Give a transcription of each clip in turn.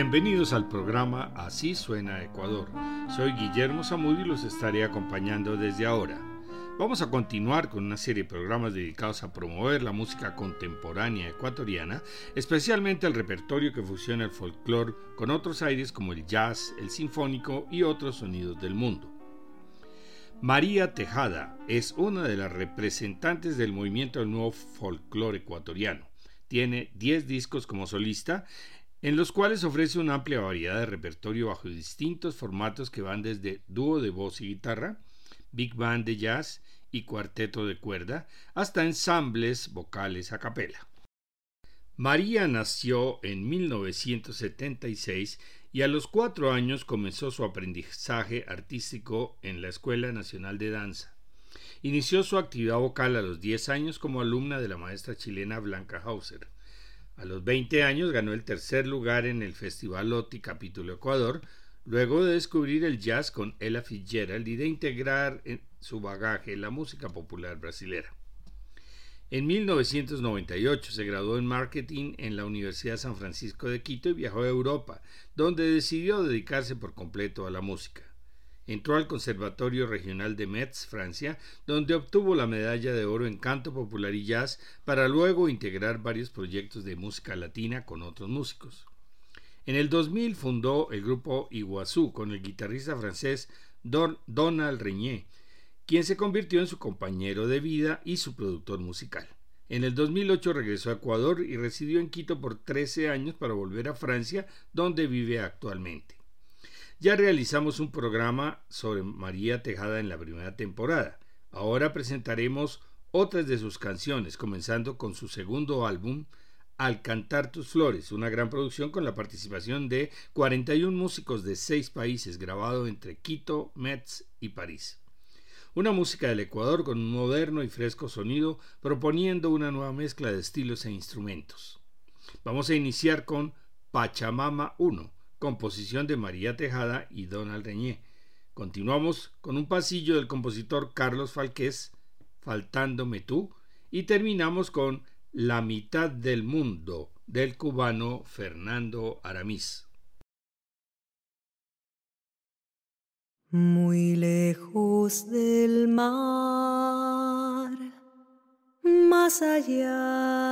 Bienvenidos al programa Así suena Ecuador. Soy Guillermo Zamudio y los estaré acompañando desde ahora. Vamos a continuar con una serie de programas dedicados a promover la música contemporánea ecuatoriana, especialmente el repertorio que fusiona el folclore con otros aires como el jazz, el sinfónico y otros sonidos del mundo. María Tejada es una de las representantes del movimiento del nuevo folclore ecuatoriano. Tiene 10 discos como solista en los cuales ofrece una amplia variedad de repertorio bajo distintos formatos que van desde dúo de voz y guitarra, big band de jazz y cuarteto de cuerda, hasta ensambles vocales a capela. María nació en 1976 y a los cuatro años comenzó su aprendizaje artístico en la Escuela Nacional de Danza. Inició su actividad vocal a los 10 años como alumna de la maestra chilena Blanca Hauser. A los 20 años ganó el tercer lugar en el Festival OTI Capítulo Ecuador, luego de descubrir el jazz con Ella Fitzgerald y de integrar en su bagaje la música popular brasilera. En 1998 se graduó en marketing en la Universidad San Francisco de Quito y viajó a Europa, donde decidió dedicarse por completo a la música. Entró al Conservatorio Regional de Metz, Francia, donde obtuvo la medalla de oro en canto popular y jazz para luego integrar varios proyectos de música latina con otros músicos. En el 2000 fundó el grupo Iguazú con el guitarrista francés Donald Reñé, quien se convirtió en su compañero de vida y su productor musical. En el 2008 regresó a Ecuador y residió en Quito por 13 años para volver a Francia, donde vive actualmente. Ya realizamos un programa sobre María Tejada en la primera temporada. Ahora presentaremos otras de sus canciones, comenzando con su segundo álbum, Al cantar tus flores, una gran producción con la participación de 41 músicos de seis países, grabado entre Quito, Metz y París. Una música del Ecuador con un moderno y fresco sonido, proponiendo una nueva mezcla de estilos e instrumentos. Vamos a iniciar con Pachamama 1 composición de María Tejada y Donald Reñé. Continuamos con un pasillo del compositor Carlos Falqués, Faltándome tú, y terminamos con La mitad del mundo del cubano Fernando Aramis. Muy lejos del mar, más allá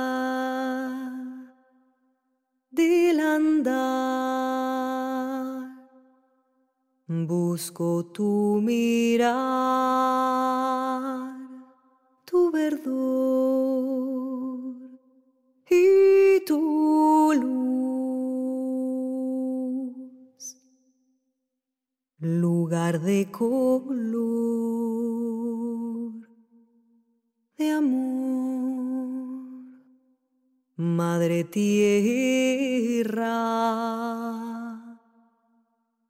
del andar. Busco tu mirar, tu verdor y tu luz. Lugar de color, de amor Madre tierra,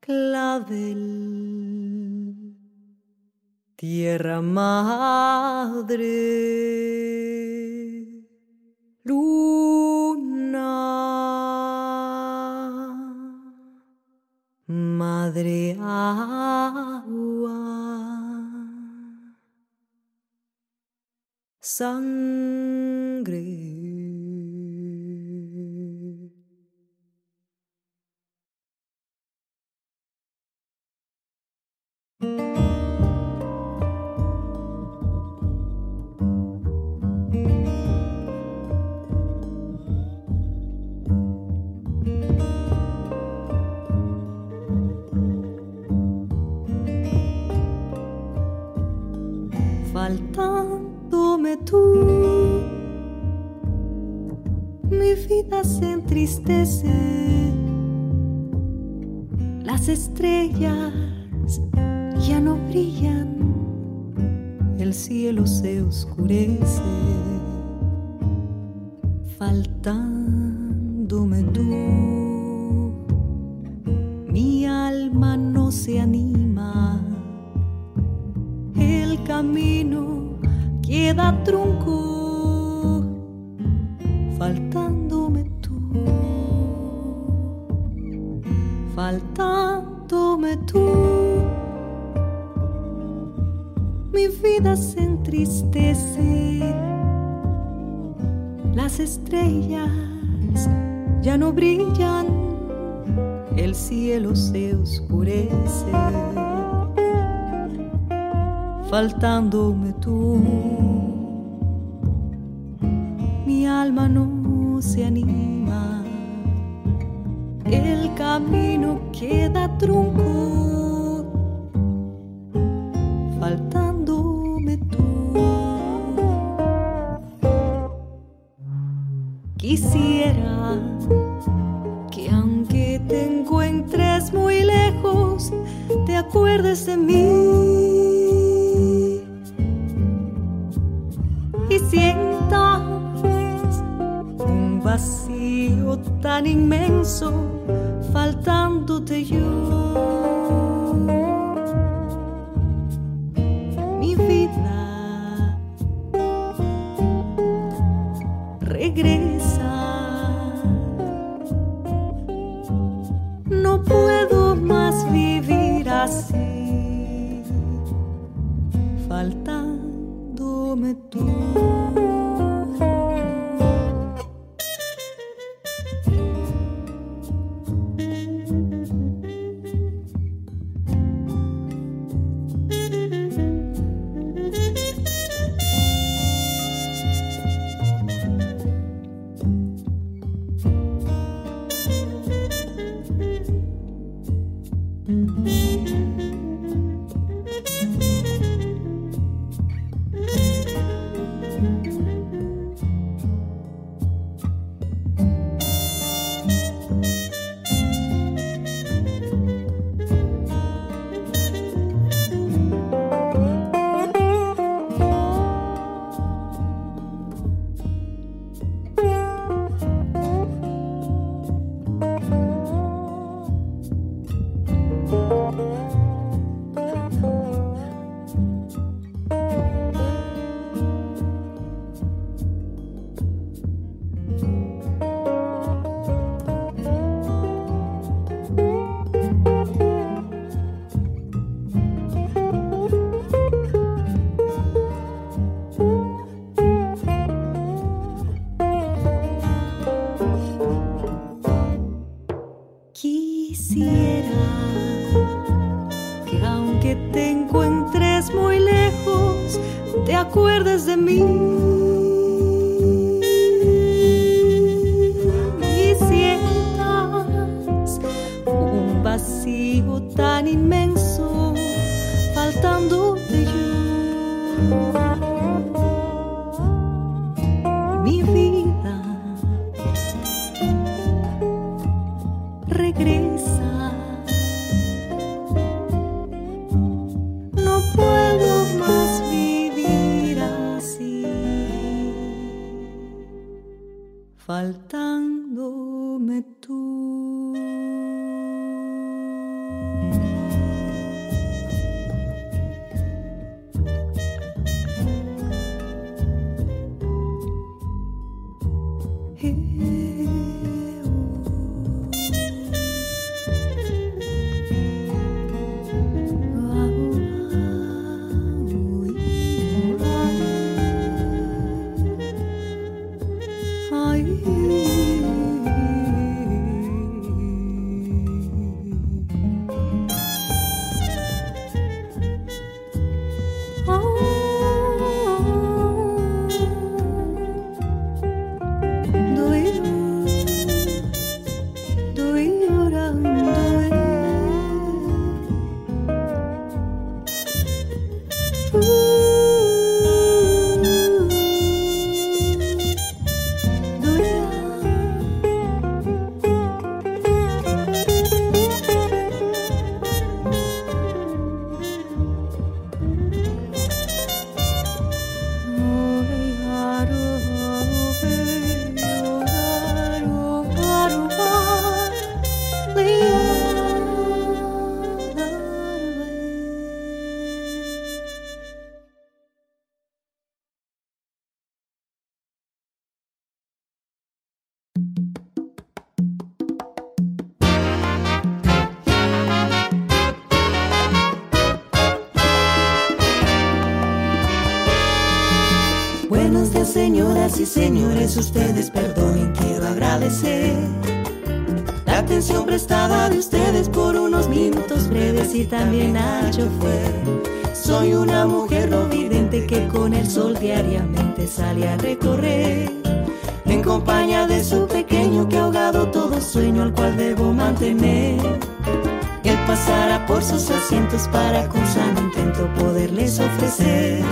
clavel, tierra madre, luna, madre agua, sangre. Faltándome tú. Mi vida se entristece, las estrellas ya no brillan, el cielo se oscurece, faltándome tú. Mi alma no se anima camino queda trunco, faltándome tú, faltándome tú. Mi vida se entristece, las estrellas ya no brillan, el cielo se oscurece, faltándome tú. Mi alma no se anima, el camino queda trunco, acuerdes de mí. Y sientas un vacío tan inmenso, here. también Nacho fue. Soy una mujer no vidente que con el sol diariamente sale a recorrer. En compañía de su pequeño que ha ahogado todo sueño al cual debo mantener. Él pasará por sus asientos para con sano intento poderles ofrecer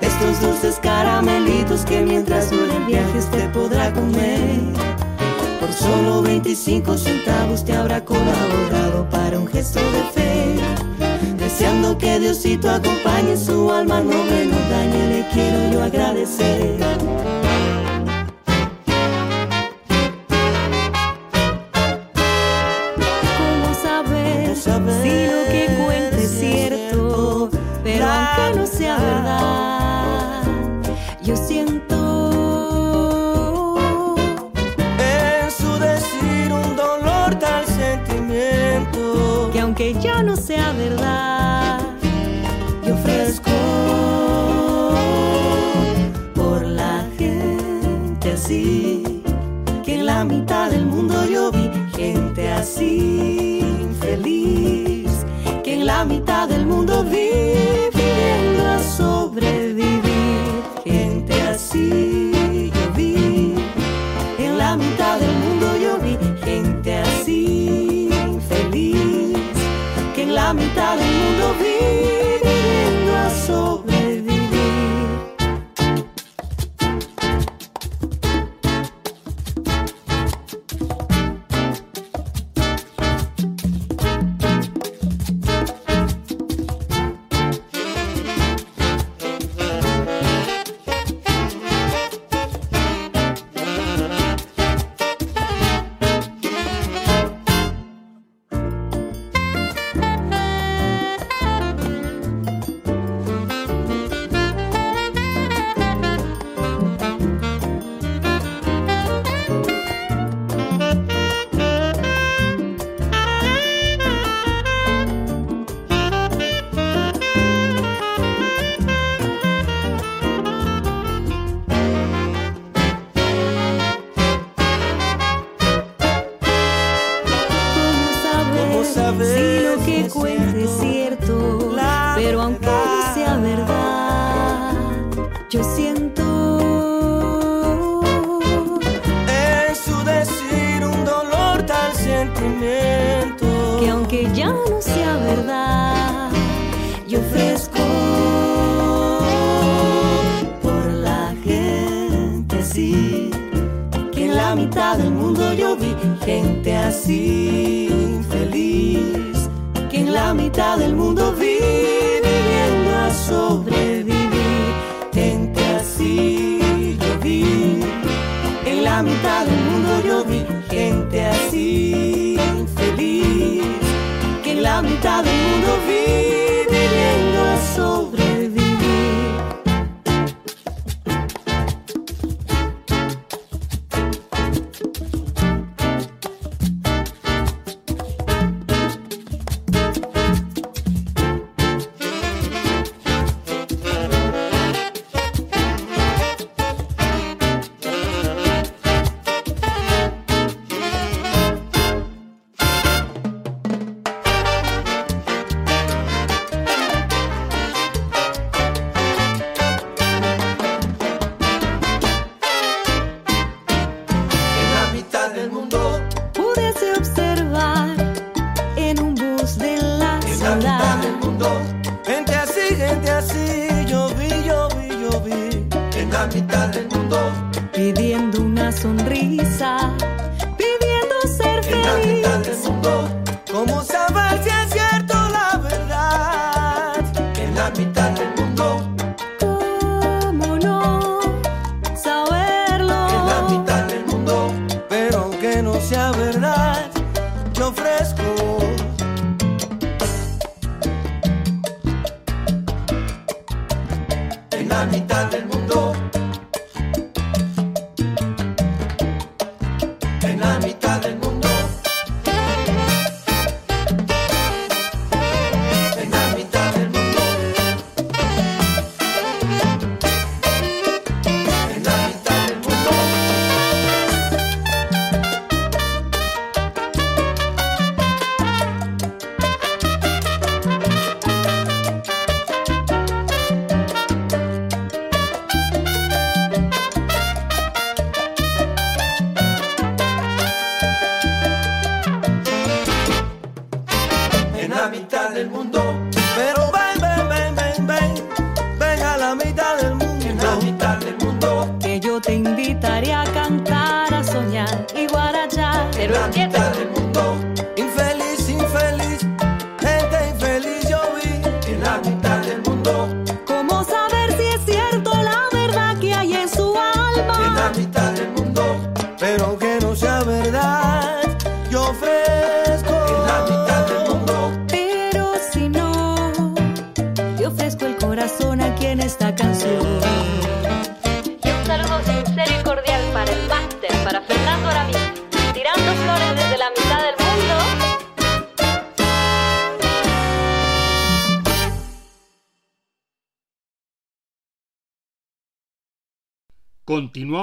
estos dulces caramelitos que mientras duren viajes te podrá comer. Por solo 25 centavos te habrá colaborado para un gesto de fe que Diosito acompañe su alma, no me lo dañe, le quiero yo agradecer. infeliz que en la mitad del mundo vive.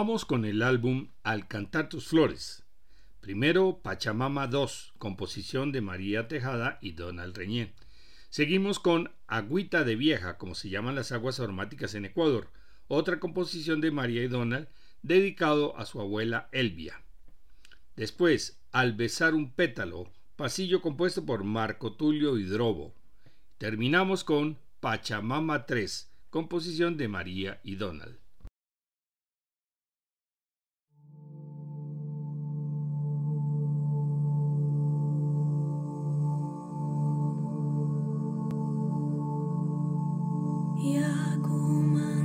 Continuamos con el álbum Al cantar tus flores. Primero Pachamama 2, composición de María Tejada y Donald Reñé. Seguimos con Agüita de Vieja, como se llaman las aguas aromáticas en Ecuador, otra composición de María y Donald dedicado a su abuela Elvia. Después, Al besar un pétalo, pasillo compuesto por Marco Tulio Hidrobo. Terminamos con Pachamama 3, composición de María y Donald. Yakuma.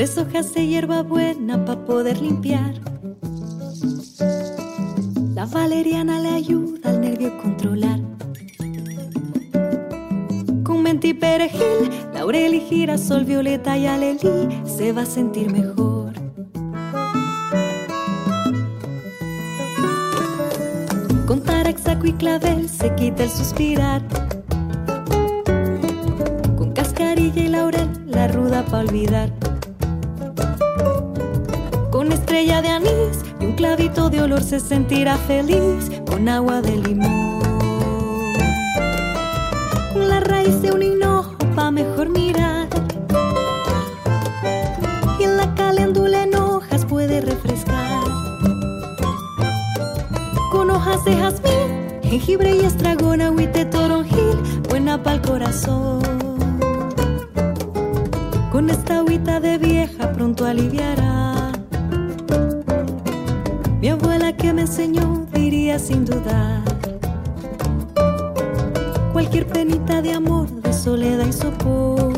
Tres hojas de hierba buena para poder limpiar. La valeriana le ayuda al nervio controlar. Con menti perejil, laurel y girasol, violeta y alelí se va a sentir mejor. Con taraxaco y clavel se quita el suspirar. Con cascarilla y laurel, la ruda para olvidar estrella de anís y un clavito de olor se sentirá feliz con agua de limón. Con la raíz de un hinojo pa' mejor mirar. Y la caléndula en hojas puede refrescar. Con hojas de jazmín, jengibre y estragón, agüite toronjil, buena pa'l corazón. Con esta agüita de vieja pronto aliviará. Que me enseñó diría sin dudar. Cualquier penita de amor, de soledad y sopor.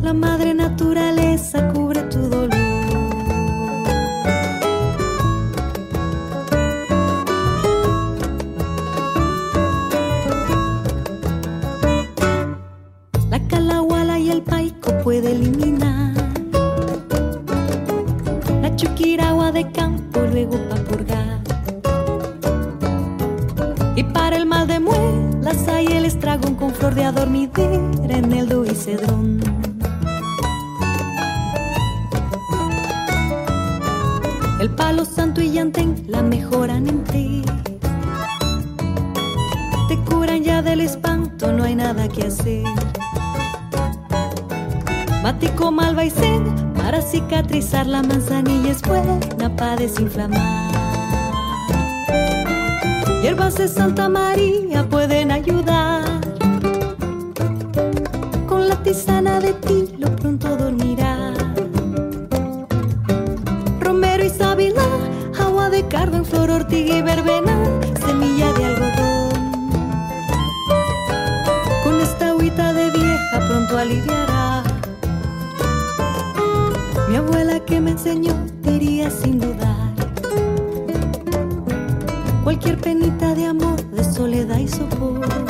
La madre naturaleza cubre en el do y cedrón. El palo santo y llantén la mejoran en ti. Te curan ya del espanto, no hay nada que hacer. Matico malva y para cicatrizar la manzanilla es buena para desinflamar. Hierbas de Santa María pueden ayudar. Tisana de lo pronto dormirá. Romero y sábila, agua de cardo flor, ortiga y verbena, semilla de algodón. Con esta agüita de vieja pronto aliviará. Mi abuela que me enseñó diría sin dudar. Cualquier penita de amor, de soledad y sopor.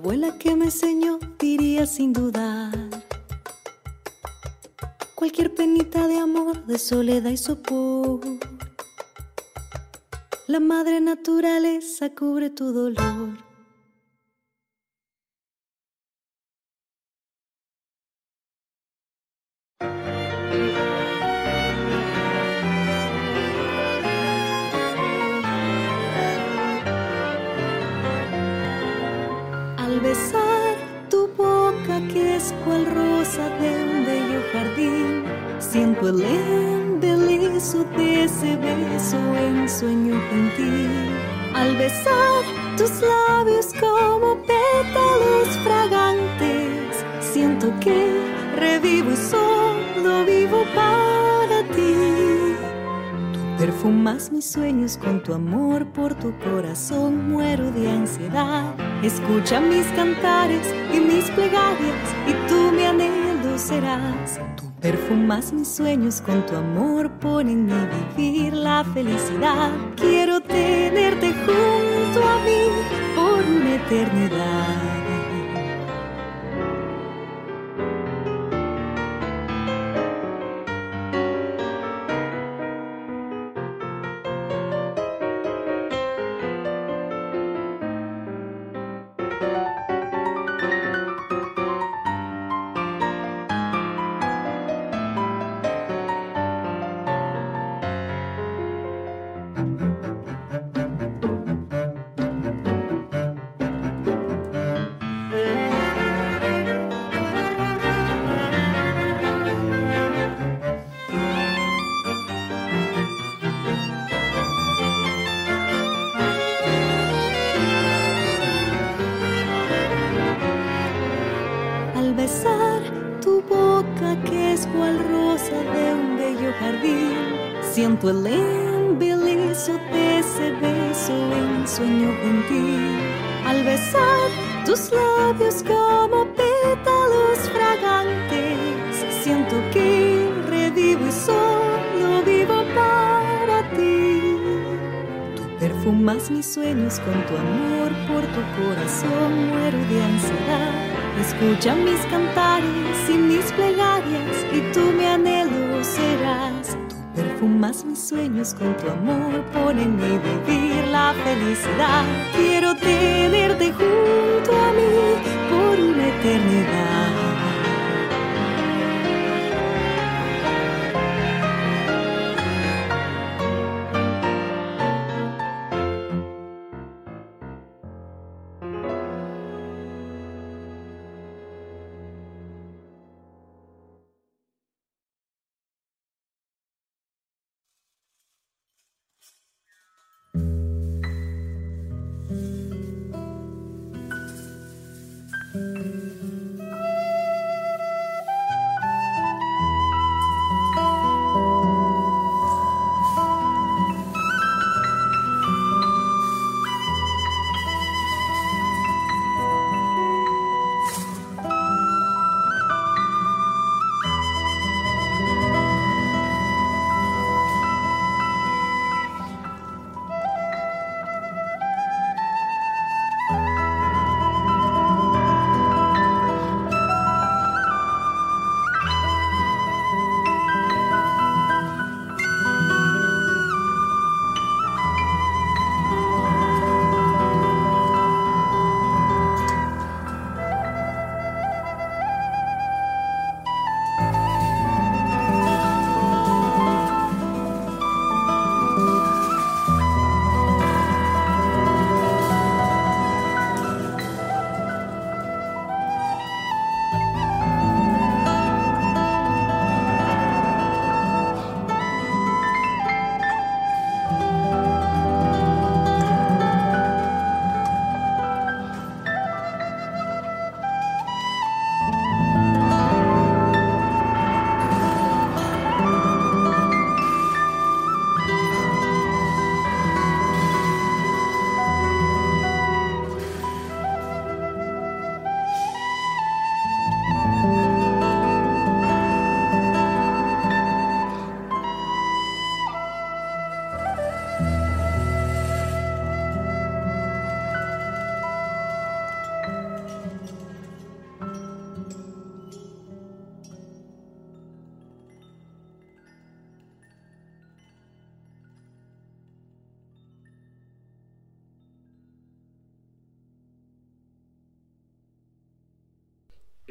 abuela que me enseñó diría sin dudar. Cualquier penita de amor, de soledad y sopor. La madre naturaleza cubre tu dolor. El embelezo de ese beso en sueño gentil. Al besar tus labios como pétalos fragantes, siento que revivo y solo vivo para ti. Tú perfumas mis sueños con tu amor por tu corazón, muero de ansiedad. Escucha mis cantares y mis plegarias y tú mi anhelo serás Perfumas mis sueños con tu amor, ponen mi vivir la felicidad. Quiero tenerte junto a mí por una eternidad. Escucha mis cantares y mis plegarias y tú mi anhelo serás. Tú perfumas mis sueños con tu amor, ponenme vivir la felicidad. Quiero tenerte junto a mí por una eternidad.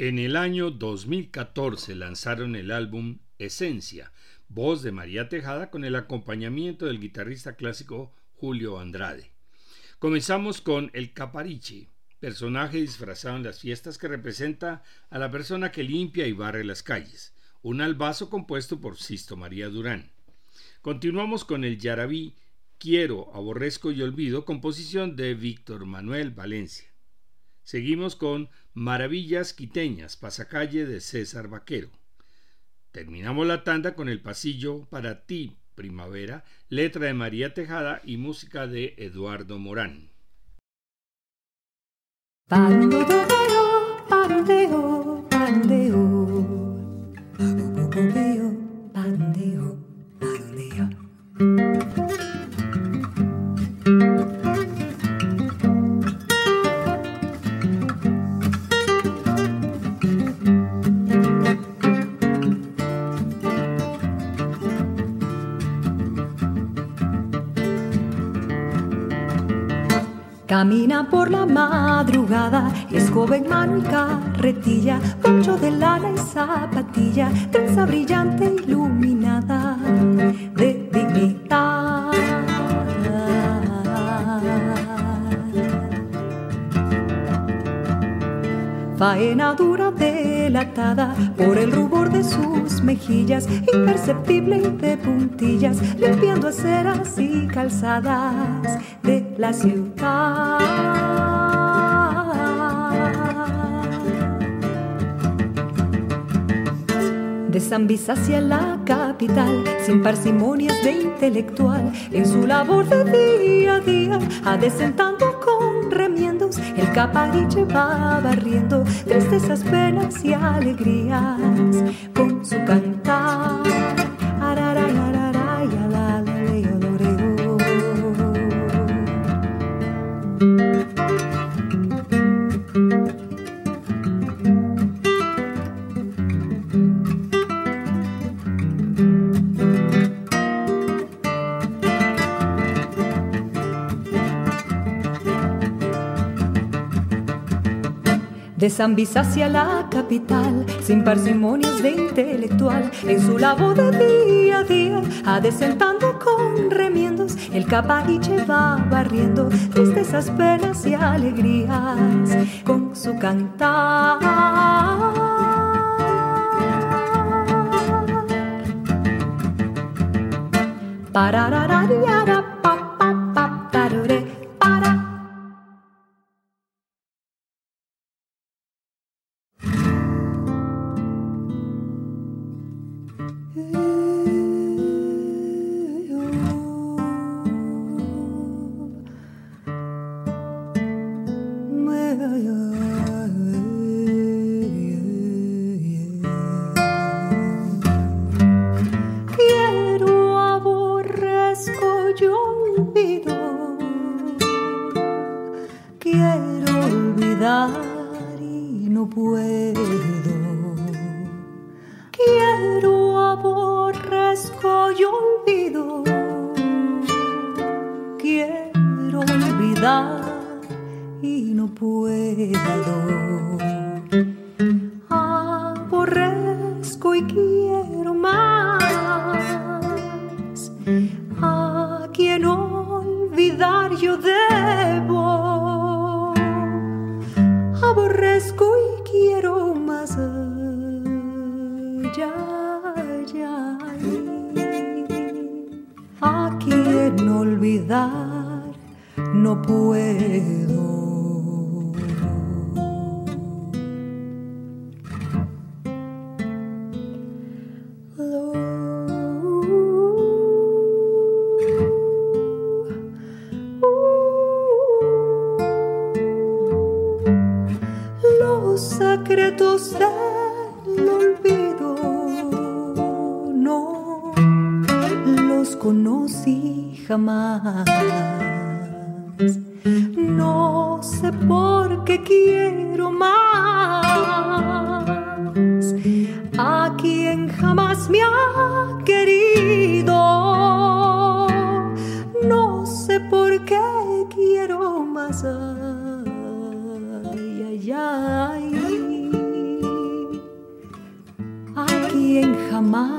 En el año 2014 lanzaron el álbum Esencia, voz de María Tejada con el acompañamiento del guitarrista clásico Julio Andrade. Comenzamos con El Capariche, personaje disfrazado en las fiestas que representa a la persona que limpia y barre las calles, un albazo compuesto por Sisto María Durán. Continuamos con el Yarabí Quiero, Aborrezco y Olvido, composición de Víctor Manuel Valencia. Seguimos con Maravillas Quiteñas, pasacalle de César Vaquero. Terminamos la tanda con el pasillo para ti, primavera, letra de María Tejada y música de Eduardo Morán. Camina por la madrugada, es joven mano y carretilla, poncho de lana y zapatilla, trenza brillante iluminada Faena dura delatada por el rubor de sus mejillas, imperceptible de puntillas, limpiando aceras y calzadas de la ciudad. De San hacia la capital, sin parsimonias de intelectual, en su labor de día a día, adesentando el capariche va barriendo tristezas, penas y alegrías con su cantar. De San hacia la capital, sin parsimonias de intelectual, en su labor de día a día, adesentando con remiendos, el capaliche va barriendo tristezas, penas y alegrías con su cantar. conocí jamás. No sé por qué quiero más a quien jamás me ha querido. No sé por qué quiero más. Ay, ay, ay. A quien jamás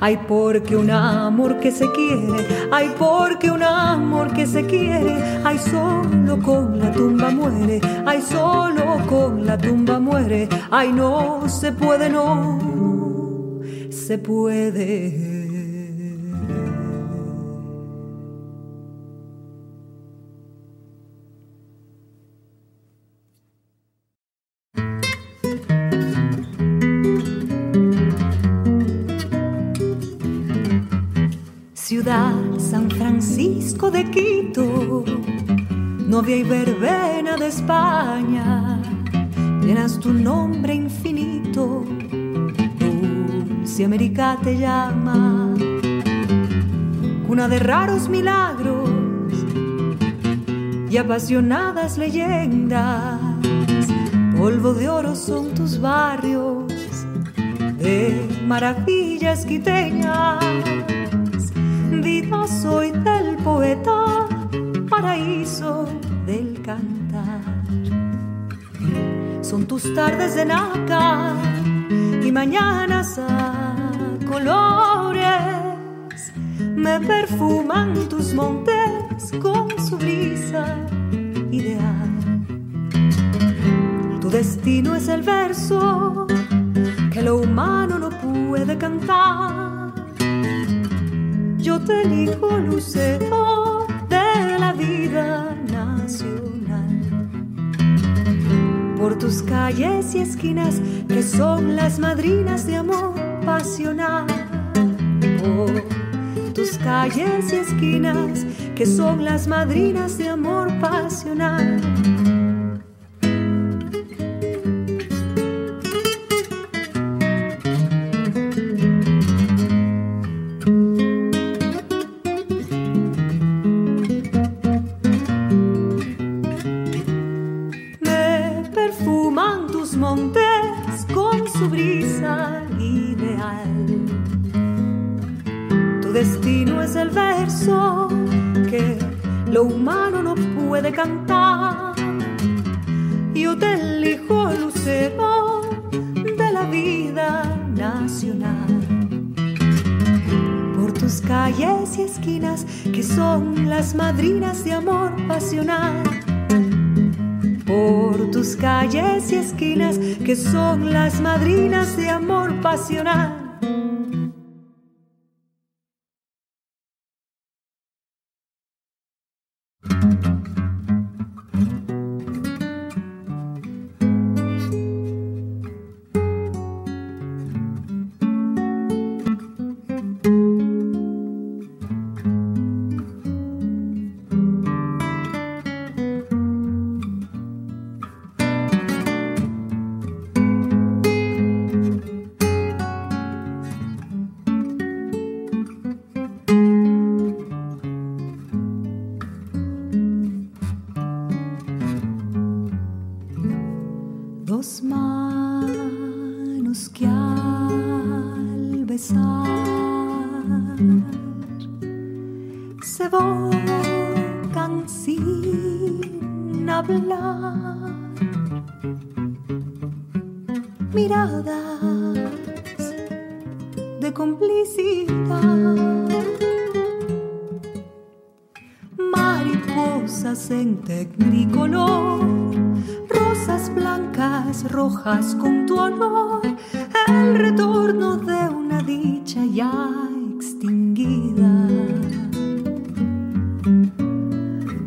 Ay, porque un amor que se quiere, ay, porque un amor que se quiere, ay, solo con la tumba muere, ay, solo con la tumba muere, ay, no se puede, no se puede. Francisco de Quito, novia y verbena de España, llenas tu nombre infinito, dulce América te llama, cuna de raros milagros y apasionadas leyendas, polvo de oro son tus barrios de maravillas quiteñas vida soy del poeta, paraíso del cantar. Son tus tardes de nácar y mañanas a colores. Me perfuman tus montes con su brisa ideal. Tu destino es el verso que lo humano no puede cantar yo te elijo lucero de la vida nacional. Por tus calles y esquinas que son las madrinas de amor pasional. Por tus calles y esquinas que son las madrinas de amor pasional. Tus calles y esquinas que son las madrinas de amor pasional. Por tus calles y esquinas que son las madrinas de amor pasional. Con tu honor el retorno de una dicha ya extinguida.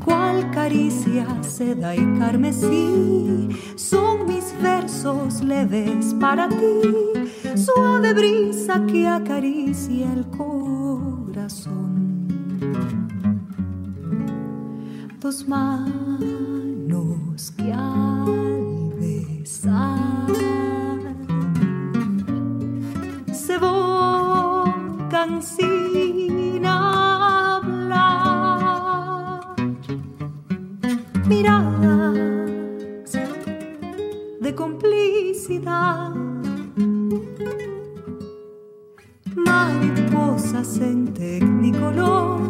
Cual caricia, seda y carmesí son mis versos leves para ti, suave brisa que acaricia el corazón. Dos manos que sin hablar. Miradas de complicidad. Mariposas en tecnicolor,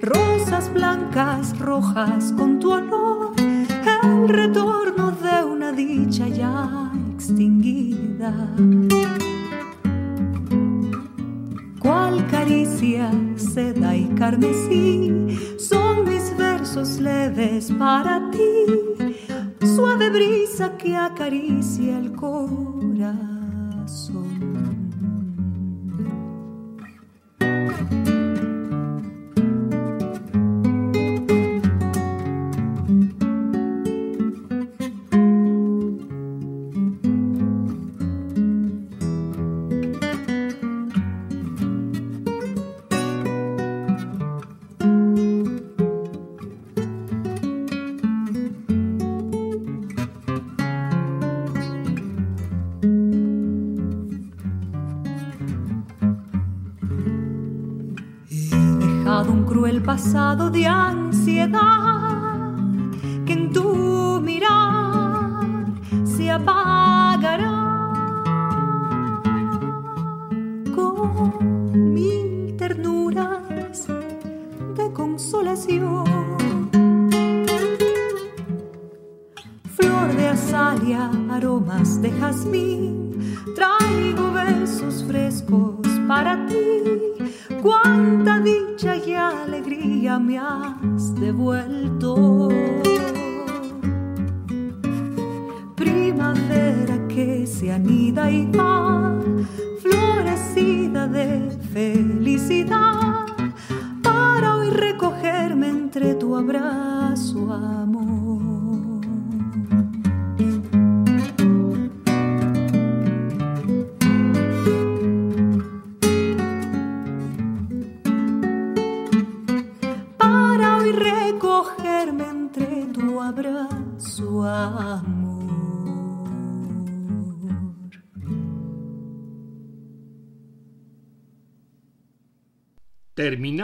rosas blancas, rojas con tu olor, el retorno de una dicha ya extinguida. Seda y carmesí son mis versos leves para ti, suave brisa que acaricia el corazón. Aromas de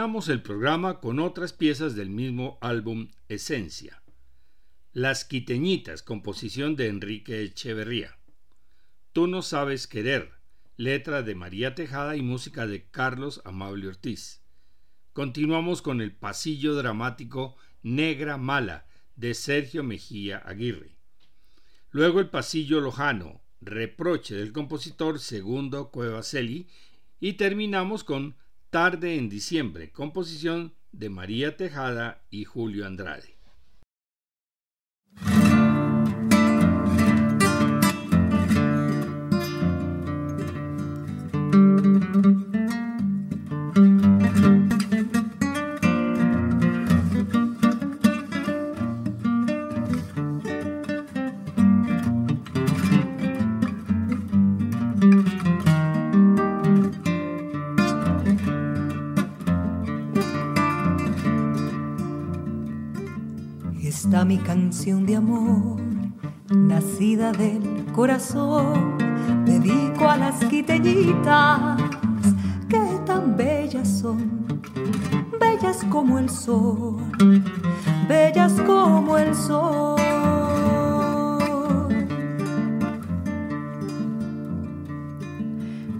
Terminamos el programa con otras piezas del mismo álbum Esencia. Las Quiteñitas, composición de Enrique Echeverría. Tú no sabes querer, letra de María Tejada y música de Carlos Amable Ortiz. Continuamos con el pasillo dramático Negra Mala de Sergio Mejía Aguirre. Luego el pasillo lojano, reproche del compositor Segundo Cuevaseli y terminamos con Tarde en diciembre, composición de María Tejada y Julio Andrade. Corazón, dedico a las quiteñitas que tan bellas son, bellas como el sol, bellas como el sol.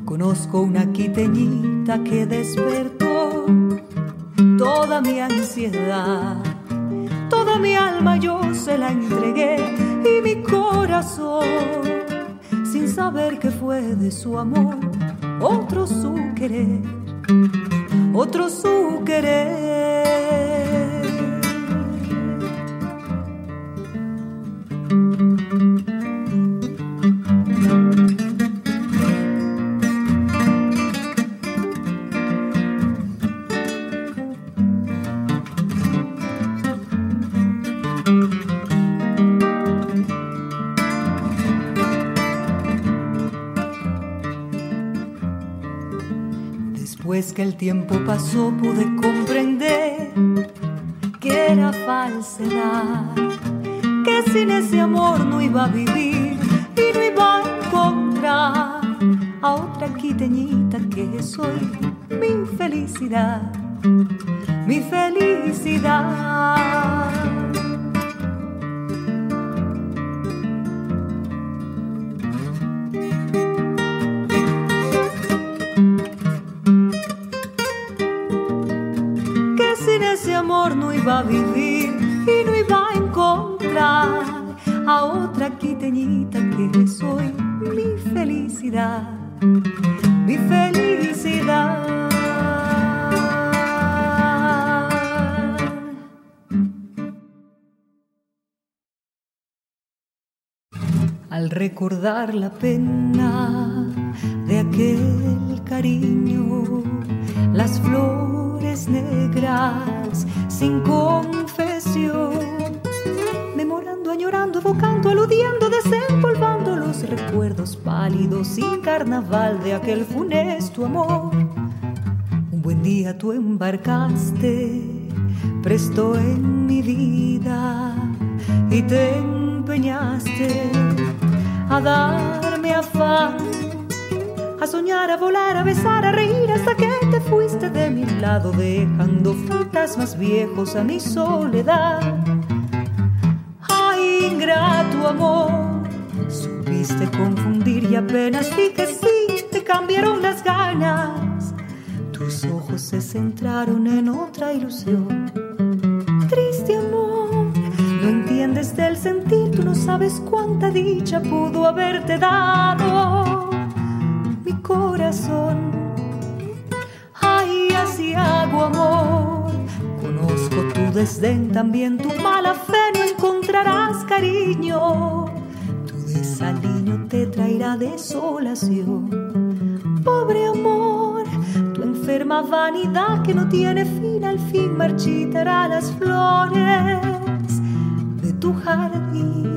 Conozco una quiteñita que despertó quiteñita que soy mi felicidad, mi felicidad. no iba a vivir y no iba a encontrar a otra quiteñita recordar la pena de aquel cariño, las flores negras sin confesión, memorando, añorando, evocando, aludiendo, desempolvando los recuerdos pálidos sin carnaval de aquel funesto amor. Un buen día tú embarcaste, presto en mi vida y te empeñaste a darme afán a soñar, a volar, a besar, a reír hasta que te fuiste de mi lado, dejando fantasmas viejos a mi soledad. Ay, ingrato amor, supiste confundir y apenas dije sí, te cambiaron las ganas. Tus ojos se centraron en otra ilusión. Triste del sentir, tú no sabes cuánta dicha pudo haberte dado corazón. Ay, así hago amor. Conozco tu desdén, también tu mala fe, no encontrarás cariño. Tu desaliño te traerá desolación. Pobre amor, tu enferma vanidad que no tiene fin, al fin marchitará las flores tu jardín.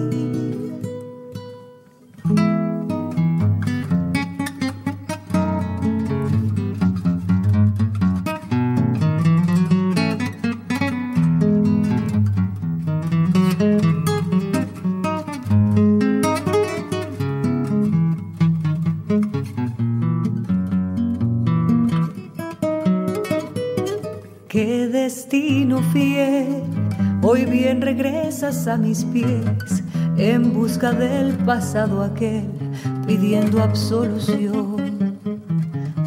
Hoy bien regresas a mis pies en busca del pasado aquel, pidiendo absolución.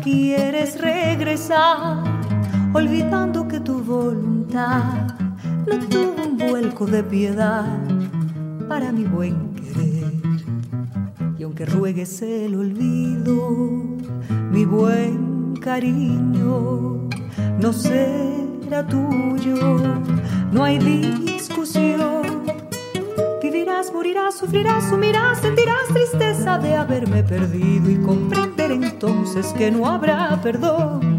Quieres regresar, olvidando que tu voluntad no tuvo un vuelco de piedad para mi buen querer. Y aunque ruegues el olvido, mi buen cariño no será tuyo, no hay discusión. Vivirás, morirás, sufrirás, sumirás, sentirás tristeza de haberme perdido y comprender entonces que no habrá perdón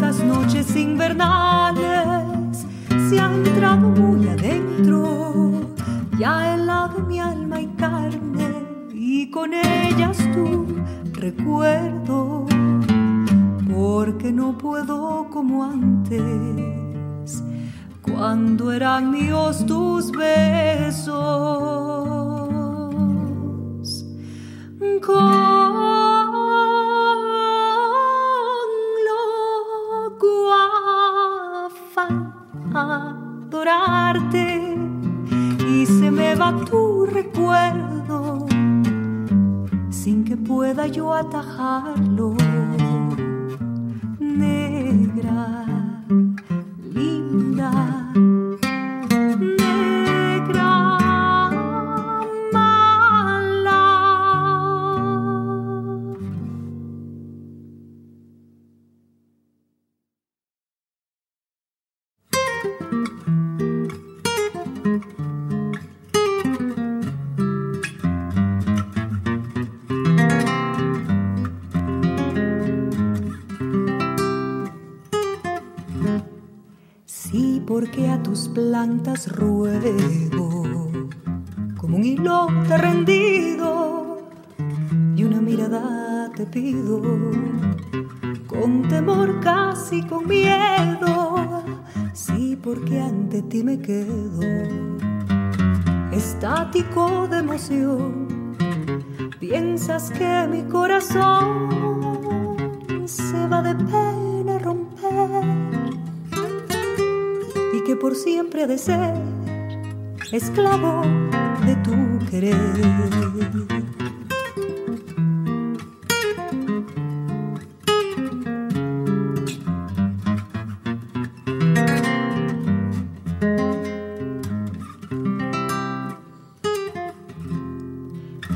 estas noches invernales se ha entrado muy adentro, ya helado mi alma y carne y con ellas tu recuerdo, porque no puedo como antes, cuando eran míos tus besos. Adorarte y se me va tu recuerdo sin que pueda yo atajarlo. Negra, plantas ruego, como un hilo te rendido y una mirada te pido, con temor casi con miedo, sí porque ante ti me quedo, estático de emoción, piensas que mi corazón se va de pena por siempre de ser esclavo de tu querer.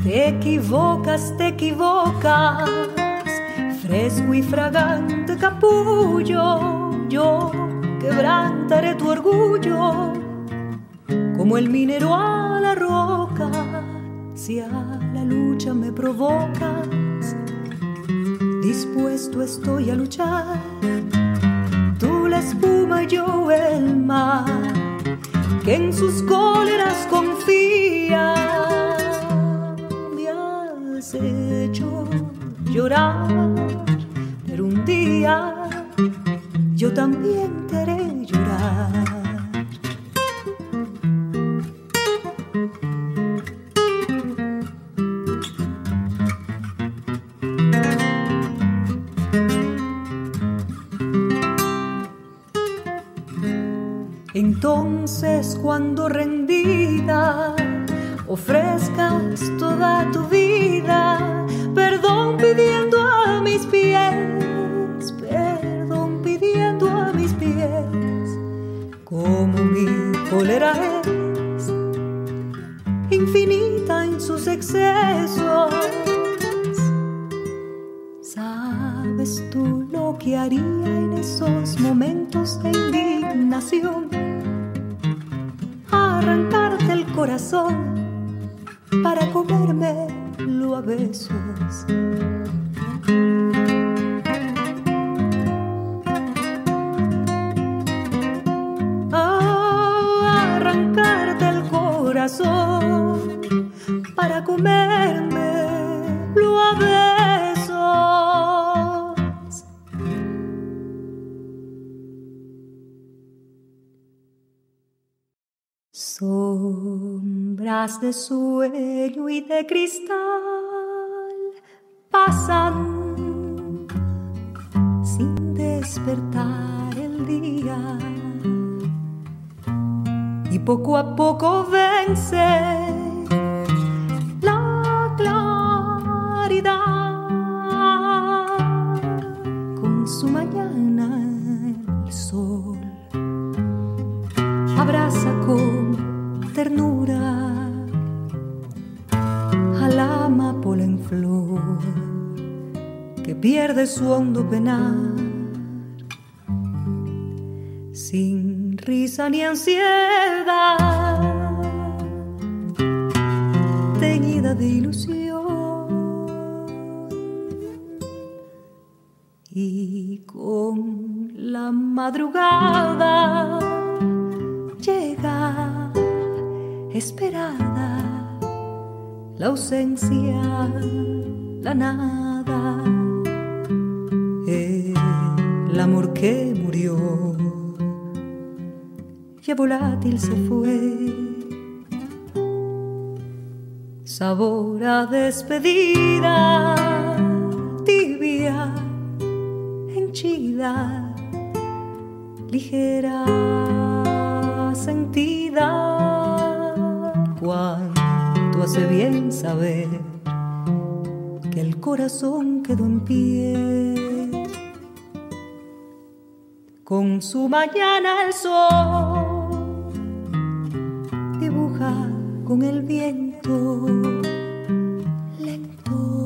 Te equivocas, te equivocas, fresco y fragante capullo, yo quebrantaré tu orgullo como el minero a la roca, si a la lucha me provocas, dispuesto estoy a luchar, tú la espuma yo el mar, que en sus cóleras confía, me has hecho llorar, pero un día yo también en esos momentos de indignación? Arrancarte el corazón para comérmelo a besos. arrancarte el corazón para comérmelo De sueño y de cristal pasan sin despertar el día. Y poco a poco vence la claridad con su mañana el sol. Abraza con ternura flor que pierde su hondo penar. Sin risa ni ansiedad, teñida de ilusión. Y con la madrugada llega esperada la ausencia, la nada, el amor que murió, ya volátil se fue. Sabor a despedida, tibia, henchida, ligera, sentida, hace bien saber que el corazón quedó en pie. Con su mañana el sol dibuja con el viento lento,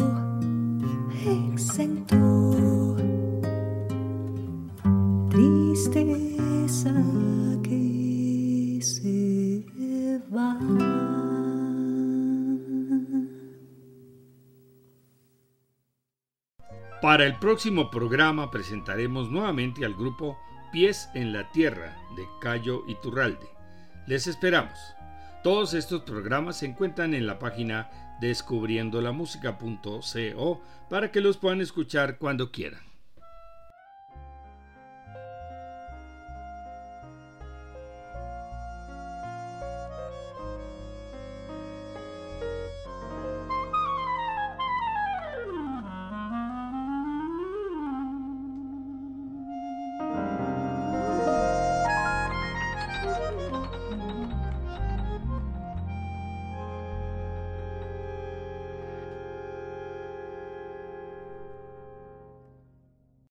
exento, tristeza que se va. Para el próximo programa presentaremos nuevamente al grupo Pies en la Tierra de Cayo Iturralde. Les esperamos. Todos estos programas se encuentran en la página descubriendolamusica.co para que los puedan escuchar cuando quieran.